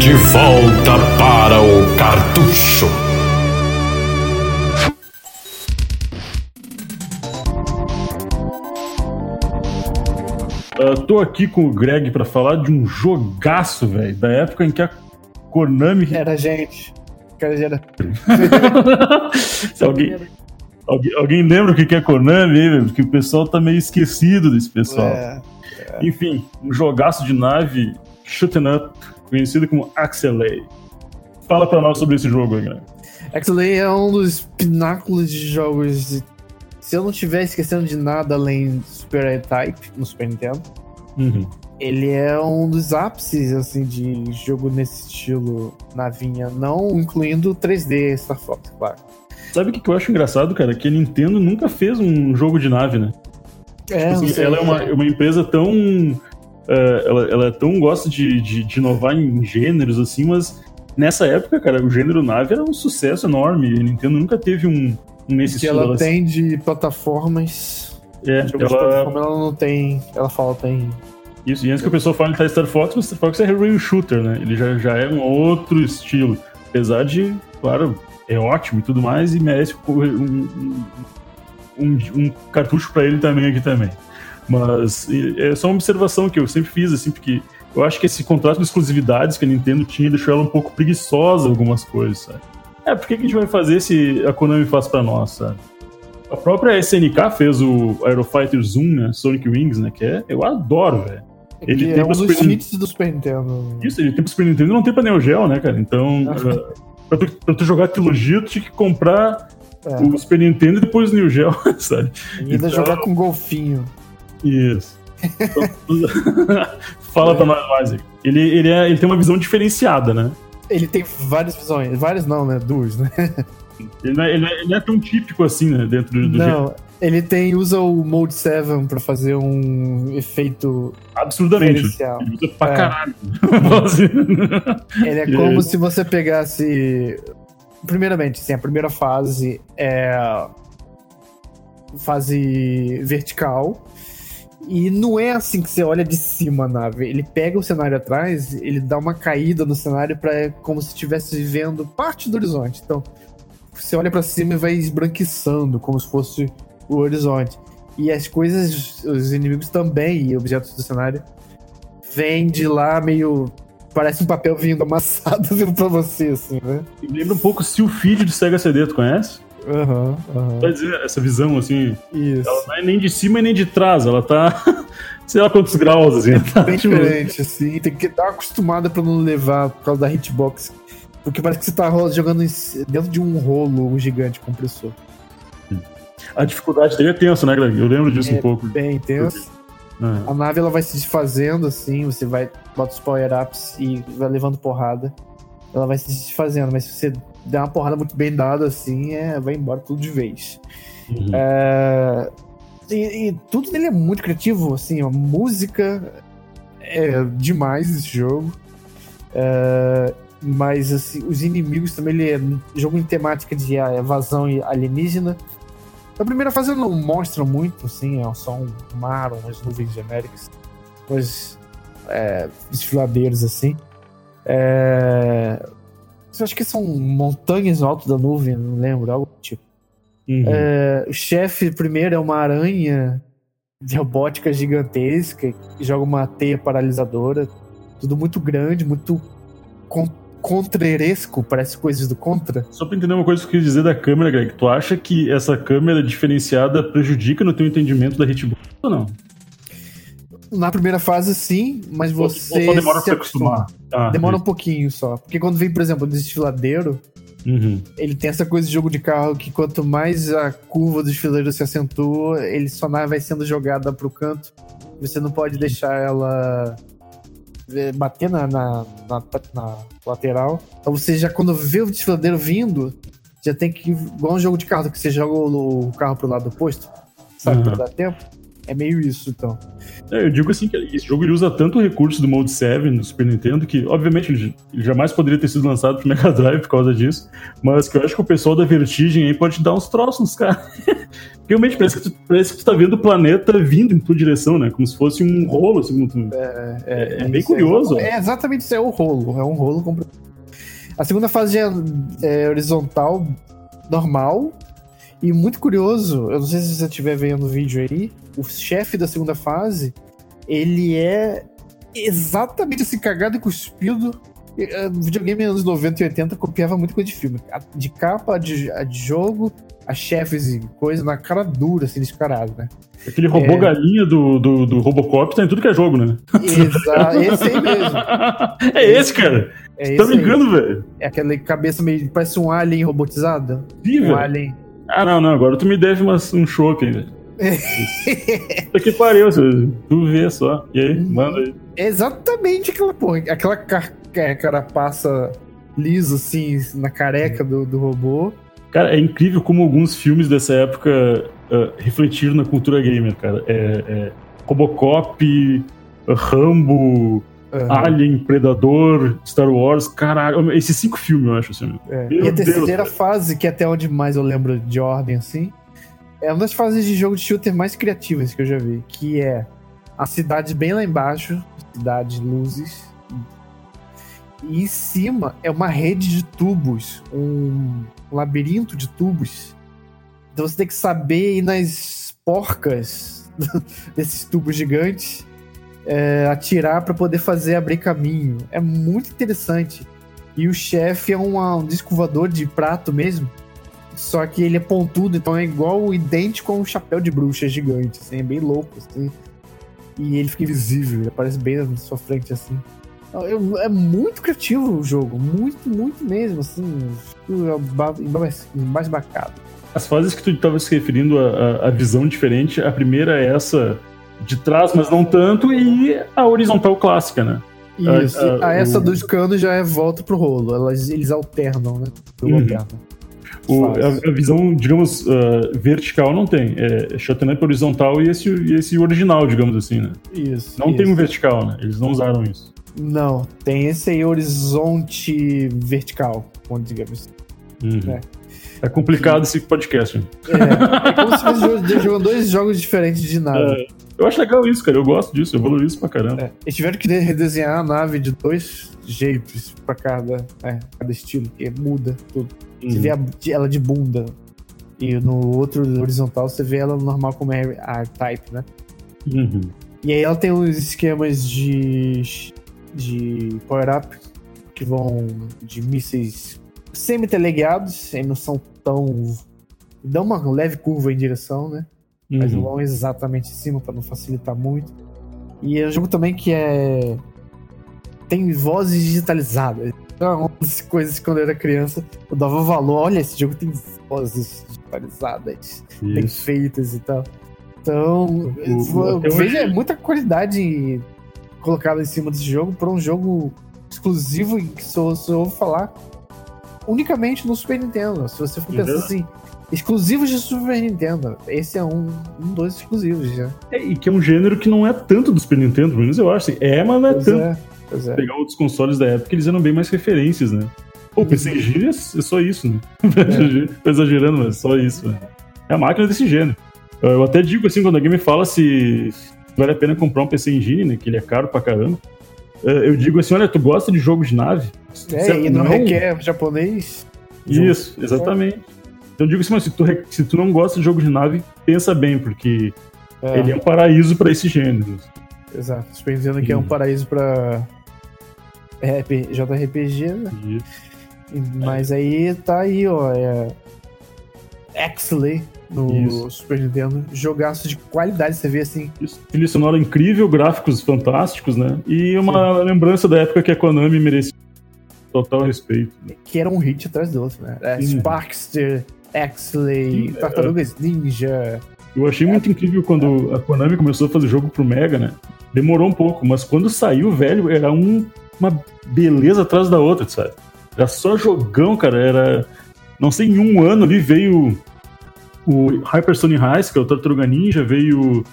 De volta para o cartucho. Uh, tô aqui com o Greg para falar de um jogaço, velho, da época em que a Konami. Era gente. Cara, era... alguém, alguém, alguém, lembra o que é Konami, velho? Porque o pessoal tá meio esquecido desse pessoal. É, é. Enfim, um jogaço de nave shooting up, conhecido como Axelay. Fala pra nós sobre esse jogo aí, Greg. Axelay é um dos pináculos de jogos de se eu não estiver esquecendo de nada além do Super A-Type no Super Nintendo, uhum. ele é um dos ápices assim, de jogo nesse estilo navinha, não incluindo 3D Star Fox, claro. Sabe o que eu acho engraçado, cara? Que a Nintendo nunca fez um jogo de nave, né? É, tipo assim, ela é uma, uma empresa tão. Uh, ela, ela tão gosta de, de, de inovar em gêneros, assim, mas nessa época, cara, o gênero nave era um sucesso enorme. A Nintendo nunca teve um, nesse que ela tem de plataformas. É, ela... Plataforma, ela não tem. Ela fala tem. Isso, e antes que o pessoal fale de Star Fox, o Star Fox é rail shooter, né? Ele já, já é um outro estilo. Apesar de, claro, é ótimo e tudo mais, e merece um, um, um, um cartucho para ele também aqui também. Mas é só uma observação que eu sempre fiz, assim, porque eu acho que esse contrato de exclusividades que a Nintendo tinha deixou ela um pouco preguiçosa algumas coisas, sabe? É, por que, a gente vai fazer se a Konami faz pra nós, sabe? A própria SNK fez o Aerofighter Zoom, né? Sonic Wings, né? Que é, eu adoro, velho. Ele é tem um dos Super... hits do Super Nintendo. Isso, ele tem pro Super Nintendo e não tem pra Neo Geo, né, cara? Então, uh, pra, tu, pra tu jogar a trilogia, tu tinha que comprar é. o Super Nintendo e depois o Neo Geo, sabe? E ainda então... jogar com golfinho. Isso. Então, fala é. pra nós mais. Ele, ele, é, ele tem uma visão diferenciada, né? Ele tem várias visões. Várias não, né? Duas, né? Ele não, é, ele, é, ele é tão típico assim, né? Dentro do, do Não, ele tem, usa o Mode 7 pra fazer um efeito. Absurdamente. Ele usa pra é. caralho. ele é como se você pegasse. Primeiramente, assim, a primeira fase é. Fase vertical e não é assim que você olha de cima a nave. Ele pega o cenário atrás, ele dá uma caída no cenário para como se estivesse vivendo parte do horizonte. Então, você olha para cima e vai esbranquiçando, como se fosse o horizonte. E as coisas, os inimigos também, e objetos do cenário, vêm de lá meio. Parece um papel vindo amassado vindo pra você, assim, né? Lembra um pouco o Feed do Sega CD, tu conhece? Aham, uhum, uhum. Vai dizer, essa visão, assim. Isso. Ela não é nem de cima e nem de trás, ela tá. sei lá quantos graus, assim. Tá, Bem tipo... diferente, assim. Tem que dar uma acostumada pra não levar por causa da hitbox. Porque parece que você tá jogando dentro de um rolo um gigante compressor. A dificuldade dele é tensa, né, Greg? Eu lembro disso é um pouco. Bem tenso. É. A nave ela vai se desfazendo assim, você vai bota os power-ups e vai levando porrada. Ela vai se desfazendo, mas se você der uma porrada muito bem dada, assim, é, vai embora tudo de vez. Uhum. É, e, e, tudo dele é muito criativo, assim, a música é demais esse jogo. É, mas assim, os inimigos também, ele é jogo em temática de evasão alienígena. A primeira fase não mostra muito, assim, é só um mar, umas nuvens genéricas, umas é, desfiladeiros, assim. É, acho que são montanhas no alto da nuvem, não lembro, algo tipo. Uhum. É, o chefe primeiro é uma aranha de robótica gigantesca que joga uma teia paralisadora. Tudo muito grande, muito contreresco, parece coisas do Contra. Só pra entender uma coisa que eu quis dizer da câmera, Greg, tu acha que essa câmera diferenciada prejudica no teu entendimento da hitbox ou não? Na primeira fase, sim, mas você. Só demora pra se acostumar. Ah, demora um pouquinho só. Porque quando vem, por exemplo, o desfiladeiro, uhum. ele tem essa coisa de jogo de carro que quanto mais a curva do desfiladeiro se acentua, ele só vai sendo jogada pro canto. Você não pode deixar ela bater na, na, na, na lateral. Então você já, quando vê o desfiladeiro vindo, já tem que. Igual um jogo de carro, que você joga o, o carro pro lado oposto, sabe? Uhum. Pra dar tempo É meio isso, então. É, eu digo assim que esse jogo ele usa tanto o recurso do Mode 7 do Super Nintendo que, obviamente, ele, ele jamais poderia ter sido lançado pro Mega Drive por causa disso, mas que eu acho que o pessoal da Vertigem aí pode dar uns troços nos caras. Realmente parece que, tu, parece que tu tá vendo o planeta vindo em tua direção, né? Como se fosse um rolo, assim. Tu... É, é, é, bem curioso. É, exatamente isso, é o rolo. É um rolo. Com... A segunda fase é, é horizontal, normal, e muito curioso, eu não sei se você estiver vendo o vídeo aí, o chefe da segunda fase, ele é exatamente esse cagado e cuspido. Eh, videogame anos 90 e 80 copiava muito coisa de filme. De capa, de, de jogo, a chefes e coisa na cara dura, assim, descarado, né? Aquele robô é... galinha do, do, do, Robocop tá em tudo que é jogo, né? Exato, esse aí mesmo. É esse, cara. É Você tá brincando, velho? É aquela cabeça meio. Parece um alien robotizado. Sim, um velho. alien. Ah, não, não. Agora tu me deve umas, um chopp, velho. Puta que pariu, tu vê só. E aí, manda aí. Exatamente aquela porra, aquela car carapaça lisa, assim, na careca do, do robô. Cara, é incrível como alguns filmes dessa época uh, refletiram na cultura gamer, cara. É, é Robocop, Rambo, uhum. Alien, Predador, Star Wars, caralho. Esses cinco filmes, eu acho, assim. É. E a terceira Deus, fase, que é até onde mais eu lembro de ordem, assim, é uma das fases de jogo de shooter mais criativas que eu já vi, que é a cidade bem lá embaixo, cidade luzes, e em cima é uma rede de tubos, um labirinto de tubos. Então você tem que saber ir nas porcas desses tubos gigantes, é, atirar para poder fazer abrir caminho. É muito interessante. E o chefe é uma, um disco de prato mesmo. Só que ele é pontudo, então é igual, idêntico a um chapéu de bruxa gigante, assim, é bem louco, assim. E ele fica invisível, ele aparece bem na sua frente, assim. É muito criativo o jogo, muito, muito mesmo, assim. Mais bacana. As fases que tu estava se referindo a, a, visão diferente, a primeira é essa de trás, mas não tanto, e a horizontal clássica, né? Isso, a, a, a essa o... dos canos já é volta pro rolo, elas, eles alternam, né? Uhum. O, a, a, visão, digamos, uh, vertical não tem. É, é shot up horizontal e esse, e esse original, digamos assim, né? Isso. Não isso. tem um vertical, né? Eles não usaram isso. Não, tem esse aí horizonte vertical, digamos. Uhum. É. é. complicado esse podcast. É, é como se fosse jogando dois jogos diferentes de nave. É. Eu acho legal isso, cara. Eu gosto disso, eu valorizo isso pra caramba. É. Eles tiveram que redesenhar a nave de dois jeitos pra cada, é, cada estilo, que muda tudo. Uhum. Você vê a, ela de bunda. E no outro horizontal você vê ela normal como é a type, né? Uhum. E aí ela tem uns esquemas de, de power-up que vão de mísseis semi-teleguiados, e não são tão. dão uma leve curva em direção, né? uhum. mas não vão exatamente em cima para não facilitar muito. E é um jogo também que é tem vozes digitalizadas. Então, as coisas quando eu era criança, eu dava valor. Olha, esse jogo tem vozes digitalizadas, Isso. bem feitas e tal. Então, veja é muita qualidade colocada em cima desse jogo para um jogo exclusivo que só, só falar unicamente no Super Nintendo. Se você for pensar assim, exclusivos de Super Nintendo. Esse é um, um dos exclusivos já. É, e que é um gênero que não é tanto do Super Nintendo, pelo menos eu acho. Assim. É, mas não é pois tanto. É, pois é. Pegar outros consoles da época, eles eram bem mais referências, né? O PC Engine é, é só isso, né? É. Tô exagerando, mas é só isso. Né? É a máquina desse gênero. Eu até digo assim, quando alguém me fala se vale a pena comprar um PC Engine, né? Que ele é caro pra caramba. É, eu digo assim, olha, tu gosta de jogo de nave? É, e não, não requer japonês. Isso, exatamente. Então eu digo assim, mas se tu, se tu não gosta de jogo de nave, pensa bem, porque é. ele é um paraíso para esse gênero. Exato. Super Nintendo que é um paraíso para JRPG, né? Mas é. aí tá aí, ó. É... Exley no Isso. Super Nintendo. Jogaço de qualidade, você vê assim. Isso. Trilha sonora incrível, gráficos fantásticos, né? E uma Sim. lembrança da época que a Konami merecia total respeito. Né? Que era um hit atrás do outro, né? É, Sparkster, Exley, é. Tartarugas Ninja. Eu achei muito incrível quando a Konami começou a fazer jogo pro Mega, né? Demorou um pouco, mas quando saiu, velho, era um, uma beleza atrás da outra, sabe? Era só jogão, cara. Era. Não sei, em um ano ali veio o Hyper Sonic Heist, que é o Tartaruga Ninja, veio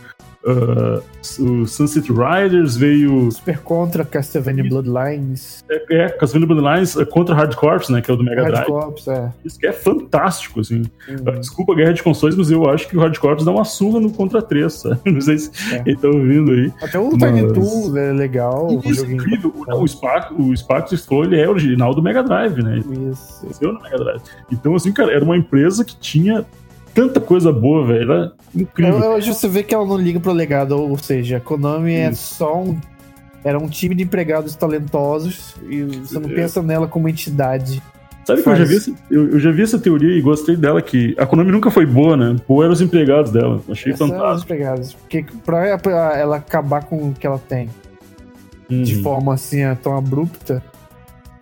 uh, o Sunset Riders, veio. Super Contra, Castlevania Bloodlines. É, é Castlevania Bloodlines é contra Hard Corps, né? Que é o do Mega Drive. Hard Corps, é. Isso que é fantástico, assim. Uhum. Desculpa a guerra de consoles, mas eu acho que o Hard Corps dá uma surra no Contra 3, sabe? Não sei se é. eles estão ouvindo aí. Até o mas... Tiny Toon é legal. Isso, incrível. O, o Spark, o Spark ele é original do Mega Drive, né? Isso. Nasceu no Mega Drive. Então, assim, cara, era uma empresa que tinha tanta coisa boa, velho. Era incrível. Hoje você vê que ela não liga pro legado, ou seja, a Konami é só um. Era um time de empregados talentosos e você não é. pensa nela como entidade. Sabe que eu já, vi essa, eu, eu, já vi essa teoria e gostei dela, que a Konami nunca foi boa, né? Boa eram os empregados dela. Achei Essa fantástico. os empregados. Porque pra, pra, ela acabar com o que ela tem uhum. de forma assim tão abrupta,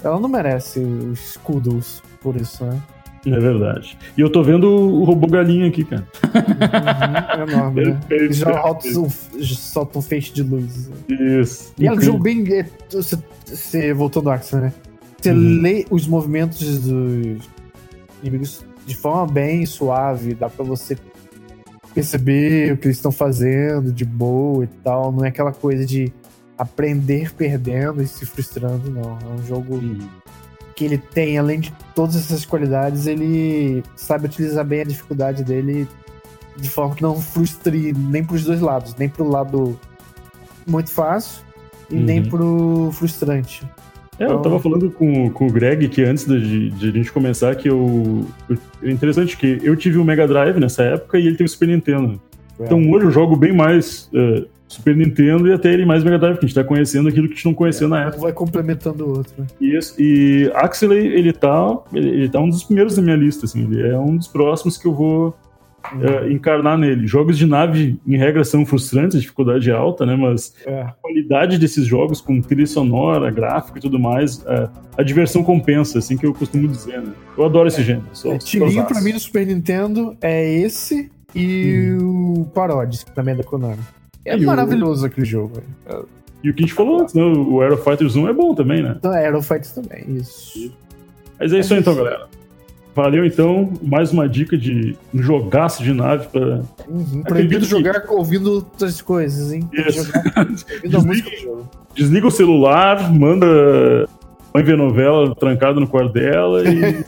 ela não merece os escudos por isso, né? É verdade. E eu tô vendo o robô galinha aqui, cara. Uhum, é enorme, né? Já soltam um feixe de luz. Isso. E é um jogo bem. É, você, você voltou no Axel, né? Você uhum. lê os movimentos dos inimigos de forma bem suave, dá pra você perceber o que eles estão fazendo de boa e tal. Não é aquela coisa de aprender perdendo e se frustrando, não. É um jogo. Uhum que ele tem, além de todas essas qualidades, ele sabe utilizar bem a dificuldade dele de forma que não frustre nem pros dois lados, nem pro lado muito fácil e uhum. nem pro frustrante. É, então... eu tava falando com, com o Greg que antes de, de a gente começar que eu. É interessante que eu tive o Mega Drive nessa época e ele teve o Super Nintendo. É. Então hoje eu jogo bem mais uh, Super Nintendo e até ele mais Mega Drive, que a gente tá conhecendo aquilo que a gente não conhecia é, na época. vai complementando o outro. Né? Isso, e Axley, ele tá, ele, ele tá um dos primeiros da minha lista, assim, ele é um dos próximos que eu vou uhum. é, encarnar nele. Jogos de nave, em regra, são frustrantes, a dificuldade é alta, né, mas é. a qualidade desses jogos com trilha sonora, gráfico e tudo mais, é, a diversão compensa, assim que eu costumo dizer, né. Eu adoro esse gênero. Sou, é, tirinho pra mim no Super Nintendo é esse e uhum. o Parodies, que também é da Konami. É e maravilhoso o... aquele jogo. E o que a gente falou antes, né? O Aero Fighters 1 é bom também, né? Então, Aero Fighters também, isso. Mas é isso aí então, galera. Valeu então, mais uma dica de um jogaço de nave para. Uhum, proibido que... jogar ouvindo outras coisas, hein? Isso. Jogar, desliga, desliga o celular, manda mãe ver novela trancada no quarto dela e,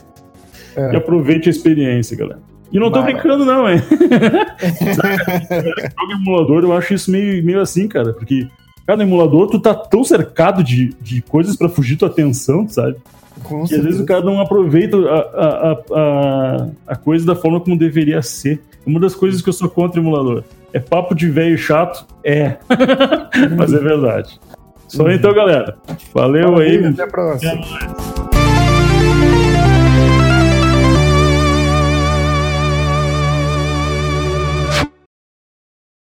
é. e aproveite a experiência, galera. E não tô brincando, não, hein? Jogo emulador, eu acho isso meio, meio assim, cara, porque cada emulador tu tá tão cercado de, de coisas para fugir tua atenção, sabe? Com e às vezes o cara não aproveita a, a, a, a coisa da forma como deveria ser. Uma das coisas que eu sou contra emulador é papo de velho chato? É. Mas é verdade. Só uhum. então, galera. Valeu, Valeu aí. Até a próxima. Até mais.